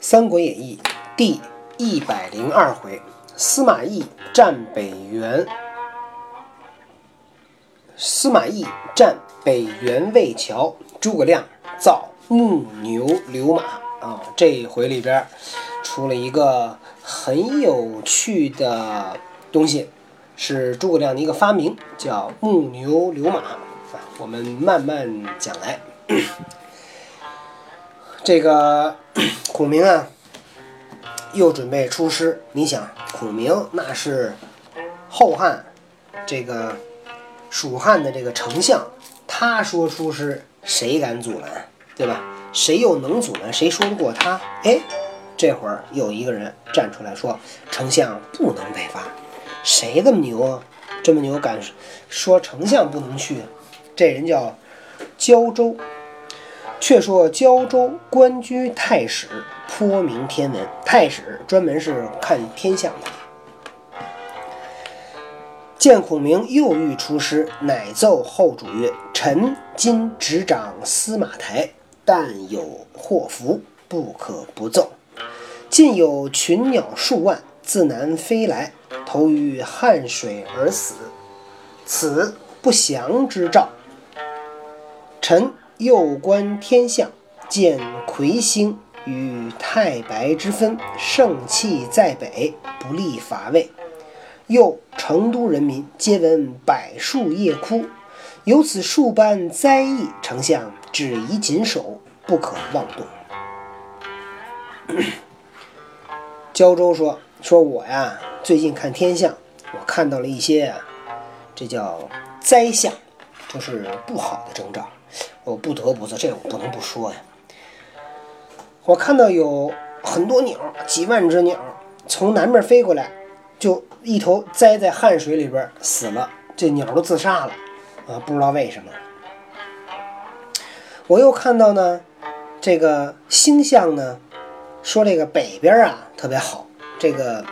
三国演义》第一百零二回，司马懿战北原。司马懿战北原魏桥，诸葛亮造木牛流马啊！这一回里边出了一个很有趣的东西，是诸葛亮的一个发明，叫木牛流马。我们慢慢讲来。这个 孔明啊，又准备出师。你想，孔明那是后汉这个蜀汉的这个丞相，他说出师，谁敢阻拦，对吧？谁又能阻拦？谁说得过他？哎，这会儿有一个人站出来说，丞相不能北伐。谁这么牛啊？这么牛敢说丞相不能去？这人叫胶州。却说胶州官居太史，颇明天文。太史专门是看天象的。见孔明又欲出师，乃奏后主曰：“臣今执掌司马台，但有祸福，不可不奏。近有群鸟数万自南飞来，投于汉水而死，此不祥之兆。臣。”又观天象，见魁星与太白之分，盛气在北，不利伐魏。又成都人民皆闻柏树叶枯，有此数般灾异，丞相只宜谨守，不可妄动。胶州说：“说我呀，最近看天象，我看到了一些啊，这叫灾象，就是不好的征兆。”我不得不说，这我不能不说呀。我看到有很多鸟，几万只鸟从南边飞过来，就一头栽在汗水里边死了。这鸟都自杀了啊！不知道为什么。我又看到呢，这个星象呢，说这个北边啊特别好，这个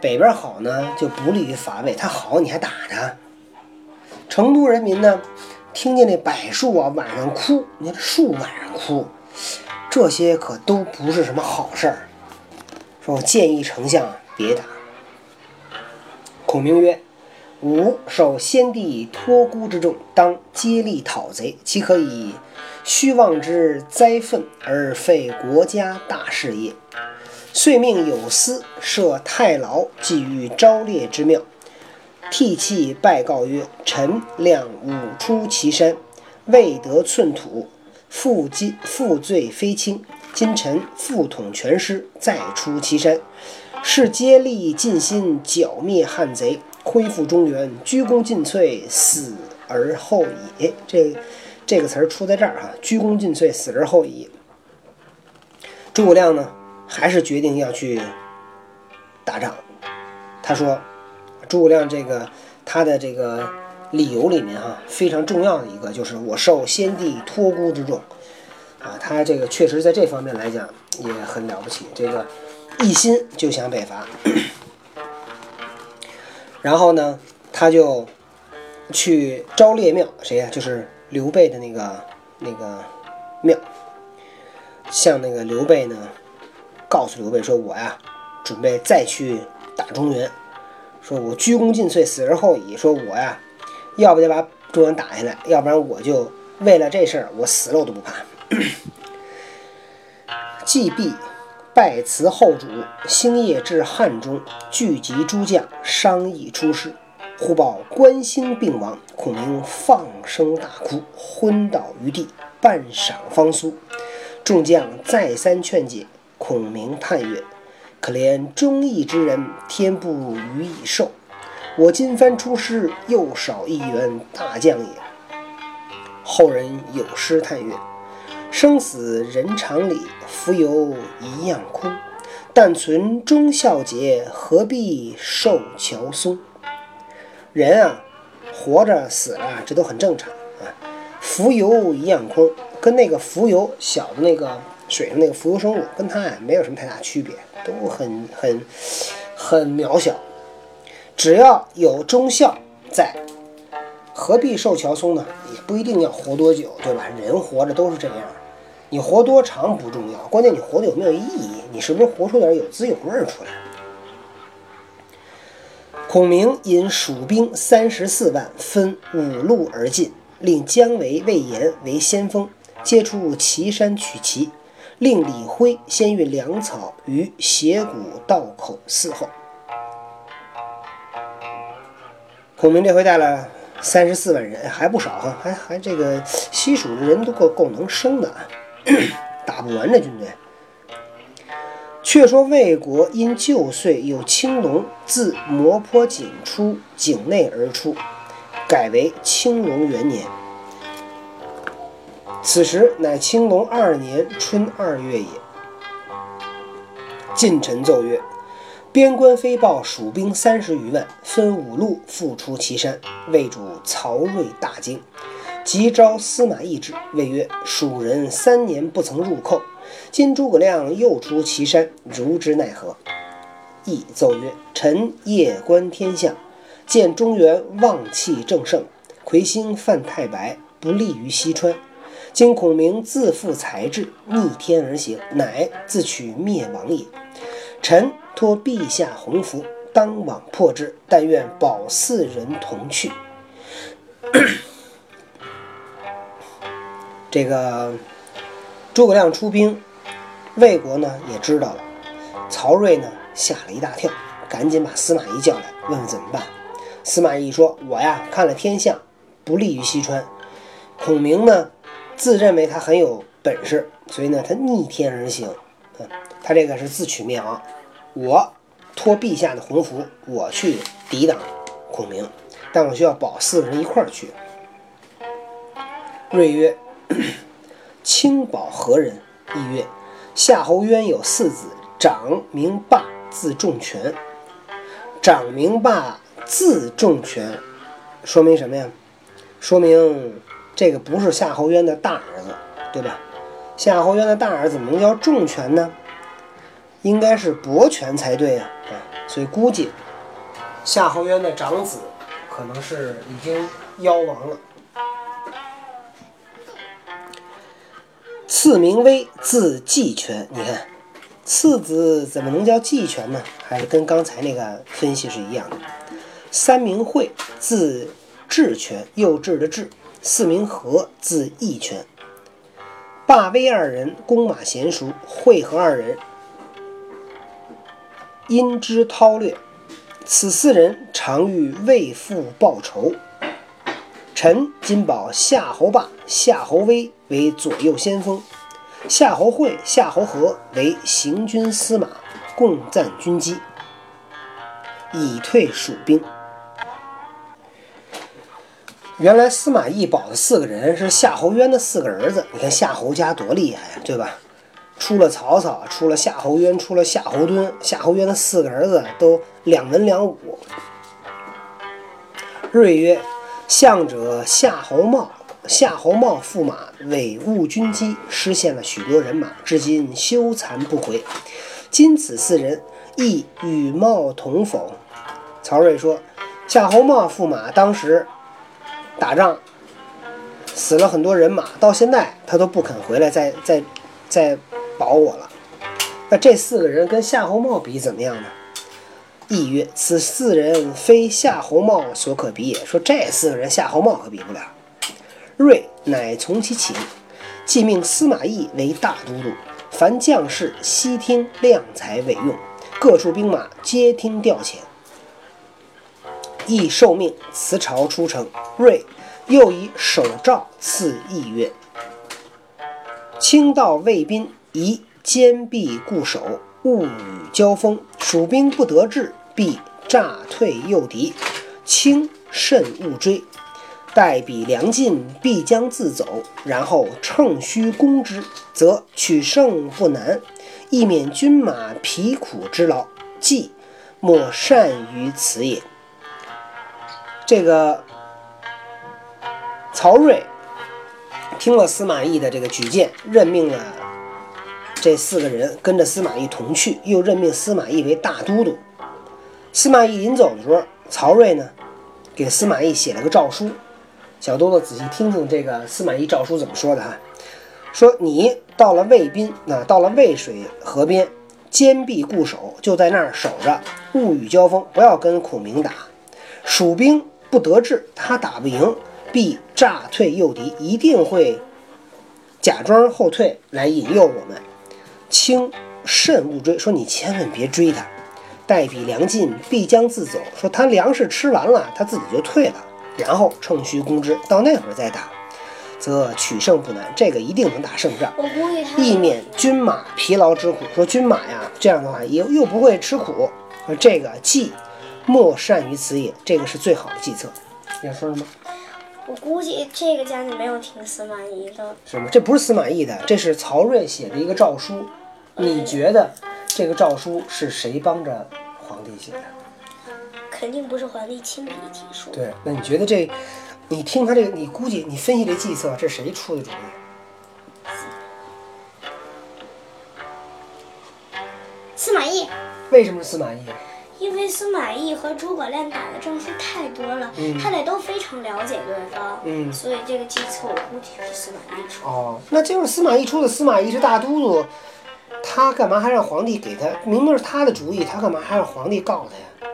北边好呢就不利于伐魏。它好你还打它？成都人民呢？听见那柏树啊晚上哭，你看这树晚上哭，这些可都不是什么好事儿。说我建议丞相别打。孔明曰：“吾受先帝托孤之重，当接力讨贼，岂可以虚妄之灾愤而废国家大事业？遂命有司设太牢，寄于昭烈之庙。”涕泣拜告曰：“臣亮五出祁山，未得寸土，负今负罪非轻。今臣复统全师，再出祁山，是竭力尽心剿灭汉贼，恢复中原，鞠躬尽瘁，死而后已。”这这个词儿出在这儿啊，“鞠躬尽瘁，死而后已。”诸葛亮呢，还是决定要去打仗。他说。诸葛亮这个他的这个理由里面哈，非常重要的一个就是我受先帝托孤之重啊，他这个确实在这方面来讲也很了不起，这个一心就想北伐，然后呢，他就去昭烈庙，谁呀？就是刘备的那个那个庙，向那个刘备呢，告诉刘备说，我呀准备再去打中原。说我鞠躬尽瘁，死而后已。说我呀，要不得把中原打下来，要不然我就为了这事儿，我死了我都不怕。既毕拜辞后主，星夜至汉中，聚集诸将商议出师。忽报关兴病亡，孔明放声大哭，昏倒于地，半晌方苏。众将再三劝解，孔明叹曰。可怜忠义之人，天不予以寿。我今番出师，又少一员大将也。后人有诗叹曰：“生死人常理，浮游一样空。但存忠孝节，何必受乔松？”人啊，活着死了，这都很正常啊。浮游一样空，跟那个浮游小的那个。水上那个浮游生物跟它呀没有什么太大区别，都很很很渺小。只要有忠孝在，何必受乔松呢？也不一定要活多久，对吧？人活着都是这样，你活多长不重要，关键你活的有没有意义。你是不是活出点有滋有味儿出来？孔明引蜀兵三十四万，分五路而进，令姜维、魏延为先锋，接出岐山取齐，令李辉先运粮草于斜谷道口伺候。孔明这回带了三十四万人，还不少哈，还还这个西蜀的人都够够能生的啊，打不完这军队。却说魏国因旧岁有青龙自磨坡井出井内而出，改为青龙元年。此时乃青龙二年春二月也。近臣奏曰：边关飞报蜀兵三十余万，分五路复出岐山。魏主曹睿大惊，急召司马懿之，谓曰：蜀人三年不曾入寇。今诸葛亮又出祁山，如之奈何？懿奏曰：“臣夜观天象，见中原旺气正盛，魁星犯太白，不利于西川。今孔明自负才智，逆天而行，乃自取灭亡也。臣托陛下鸿福，当往破之。但愿保四人同去。这个诸葛亮出兵。魏国呢也知道了，曹睿呢吓了一大跳，赶紧把司马懿叫来，问问怎么办。司马懿说：“我呀看了天象，不利于西川。孔明呢自认为他很有本事，所以呢他逆天而行，他这个是自取灭亡。我托陛下的鸿福，我去抵挡孔明，但我需要保四个人一块儿去。”睿曰：“ 卿保何人？”懿曰。夏侯渊有四子，长名霸，字仲权。长名霸，字仲权，说明什么呀？说明这个不是夏侯渊的大儿子，对吧？夏侯渊的大儿子怎么能叫仲权呢？应该是伯权才对啊！啊，所以估计夏侯渊的长子可能是已经夭亡了。次名威，字季权。你看，次子怎么能叫季权呢？还是跟刚才那个分析是一样的。三名惠，字智权，幼稚的智。四名和，字义全。霸威二人弓马娴熟，会合二人因之韬略。此四人常欲为父报仇。臣今保夏侯霸、夏侯威为左右先锋，夏侯会、夏侯和为行军司马，共赞军机，以退蜀兵。原来司马懿保的四个人是夏侯渊的四个儿子。你看夏侯家多厉害呀，对吧？出了曹操，出了夏侯渊，出了夏侯惇，夏侯渊的四个儿子都两文两武。睿曰。相者夏侯茂，夏侯茂驸马伪误军机，失陷了许多人马，至今羞惭不悔。今此四人亦与茂同否？曹睿说：“夏侯茂驸马当时打仗死了很多人马，到现在他都不肯回来再再再保我了。那这四个人跟夏侯茂比怎么样呢？”亦曰：“此四人非夏侯茂所可比也。”说这四个人夏侯茂可比不了。睿乃从其请，即命司马懿为大都督，凡将士悉听量才委用，各处兵马皆听调遣。亦受命辞朝出城。睿又以手诏赐懿曰：“卿到魏兵，宜坚壁固守，勿与交锋。蜀兵不得志。”必诈退诱敌，轻慎勿追。待彼粮尽，必将自走。然后乘虚攻之，则取胜不难，亦免军马疲苦之劳。计莫善于此也。这个曹睿听了司马懿的这个举荐，任命了这四个人跟着司马懿同去，又任命司马懿为大都督。司马懿临走的时候，曹睿呢，给司马懿写了个诏书。小多多仔细听听这个司马懿诏书怎么说的哈？说你到了渭滨，那到了渭水河边，坚壁固守，就在那儿守着，勿与交锋，不要跟孔明打。蜀兵不得志，他打不赢，必诈退诱敌，一定会假装后退来引诱我们。轻慎勿追，说你千万别追他。待彼粮尽，必将自走。说他粮食吃完了，他自己就退了，然后乘虚攻之，到那会儿再打，则取胜不难。这个一定能打胜仗。我估计他以免军马疲劳之苦。说军马呀，这样的话又又不会吃苦，说这个计莫善于此也，这个是最好的计策。你要说什么？我估计这个家里没有听司马懿的，什么？这不是司马懿的，这是曹睿写的一个诏书。你觉得这个诏书是谁帮着皇帝写的？肯定不是皇帝亲笔提出。对，那你觉得这，你听他这个，你估计你分析这计策，这是谁出的主意？司马懿，为什么是司马懿？因为司马懿和诸葛亮打的仗数太多了，嗯他俩都非常了解对方，嗯所以这个计策我估计是司马懿出的。哦，那就是司马懿出的。司马懿是大都督，他干嘛还让皇帝给他？明明是他的主意，他干嘛还让皇帝告他呀？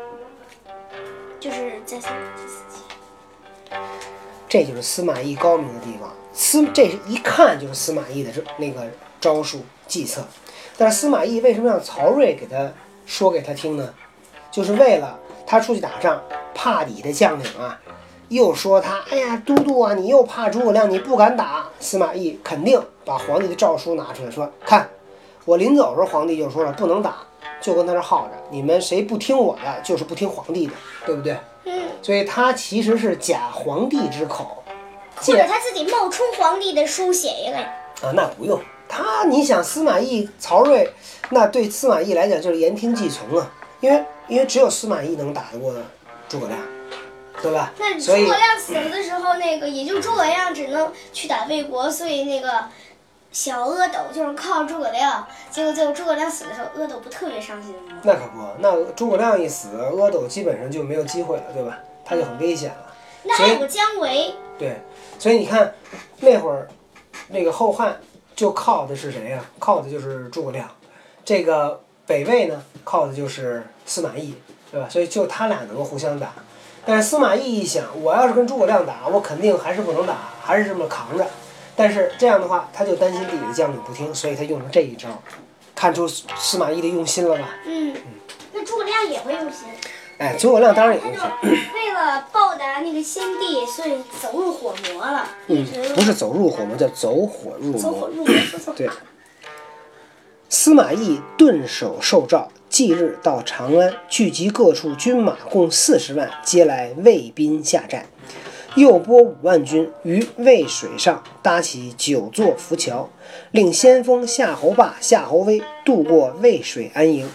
就是在司马懿死前，这就是司马懿高明的地方。司这是一看就是司马懿的这那个招数计策。但是司马懿为什么让曹睿给他说给他听呢？就是为了他出去打仗，怕底的将领啊，又说他，哎呀，都督啊，你又怕诸葛亮，你不敢打。司马懿肯定把皇帝的诏书拿出来说，看，我临走的时候，皇帝就说了，不能打，就跟他这耗着，你们谁不听我的，就是不听皇帝的，对不对？嗯，所以他其实是假皇帝之口，或者他自己冒充皇帝的书写一个，啊，那不用他，你想司马懿、曹睿，那对司马懿来讲就是言听计从啊，因为因为只有司马懿能打得过诸葛亮，对吧？那诸葛亮死了的时候，那个也就诸葛亮只能去打魏国，所以那个小阿斗就是靠诸葛亮。结果最后诸葛亮死的时候，阿斗不特别伤心吗？那可不，那诸葛亮一死，阿斗基本上就没有机会了，对吧？他就很危险了。那还有个姜维，对，所以你看那会儿那个后汉就靠的是谁呀、靠的就是诸葛亮。这个北魏呢，靠的就是司马懿，对吧？所以就他俩能够互相打。但是司马懿一想，我要是跟诸葛亮打，我肯定还是不能打，还是这么扛着。但是这样的话，他就担心自己的将领不听，所以他用了这一招，看出司马懿的用心了吧？嗯，那诸葛亮也会用心。哎，诸葛亮当然也用心，为了报答那个先帝，所以走入火魔了，嗯，不是走入火魔，叫走火入魔。走火入魔，说错。对，司马懿顿首受诏，即日到长安，聚集各处军马共四十万，皆来魏兵下寨。又拨五万军于渭水上搭起九座浮桥，令先锋夏侯霸、夏侯威渡过渭水安营。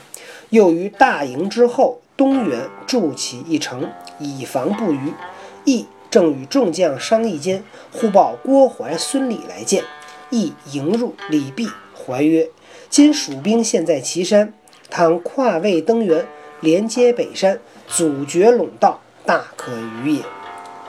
又于大营之后东原筑起一城，以防不虞。懿正与众将商议间，忽报郭淮、孙礼来见。懿迎入，礼毕，怀曰：“今蜀兵现在岐山，倘跨渭登原，连接北山，阻绝陇道，大可虞也。”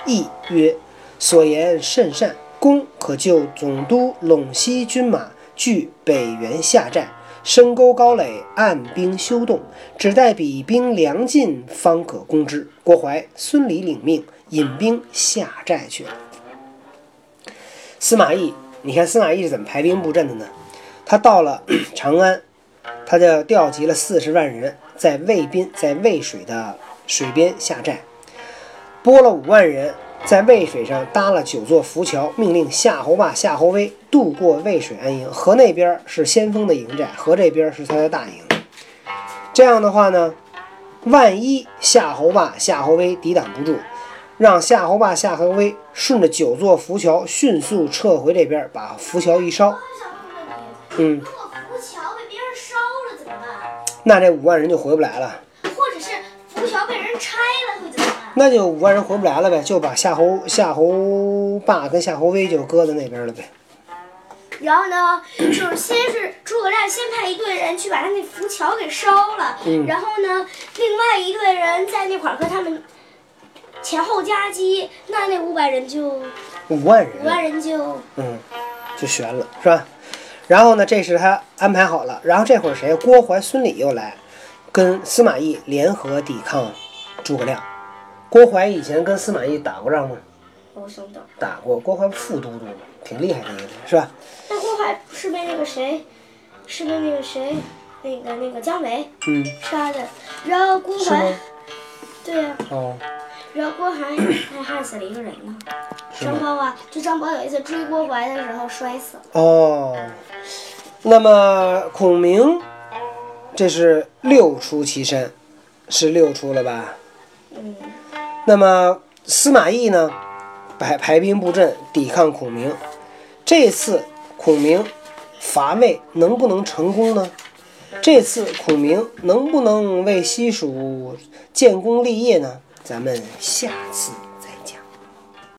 懿曰：“所言甚善，公可就总督陇西军马据北原下寨，深沟高垒，按兵修动，只待彼兵粮尽，方可攻之。”郭淮、孙礼领命，引兵下寨去了。司马懿，你看司马懿是怎么排兵布阵的呢？他到了 长安，他就调集了四十万人，在渭滨，在渭水的水边下寨，拨了五万人，在渭水上搭了九座浮桥，命令夏侯霸、夏侯威渡过渭水安营。河那边是先锋的营寨，河这边是他的大营。这样的话呢，万一夏侯霸、夏侯威抵挡不住，让夏侯霸、夏侯威顺着九座浮桥迅速撤回这边，把浮桥一烧，嗯，如果浮桥被别人烧了怎么办？那这五万人就回不来了。或者是浮桥被人拆了会怎么办？那就五万人回不来了呗，就把夏侯夏侯霸跟夏侯威就搁在那边了呗。然后呢，就是先是诸葛亮先派一队人去把他那浮桥给烧了，嗯然后呢，另外一队人在那块儿和他们前后夹击，那那五百人就五万人，五万人就嗯，就悬了，是吧？然后呢，这是他安排好了。然后这会儿谁？郭淮、孙礼又来，跟司马懿联合抵抗诸葛亮。郭淮以前跟司马懿打过仗吗？我想等。打过。郭淮副都督嘛，挺厉害的一个人，是吧？那郭淮是被那个谁，是被那个谁，那个那个姜维嗯，杀的。然后郭淮，？对呀、哦，然后郭淮还害死了一个人呢。张苞啊，就张苞有一次追郭淮的时候摔死了。哦，那么孔明，这是六出祁山，是六出了吧？嗯，那么司马懿呢，排排兵布阵抵抗孔明。这次孔明伐魏能不能成功呢？这次孔明能不能为西蜀建功立业呢？咱们下次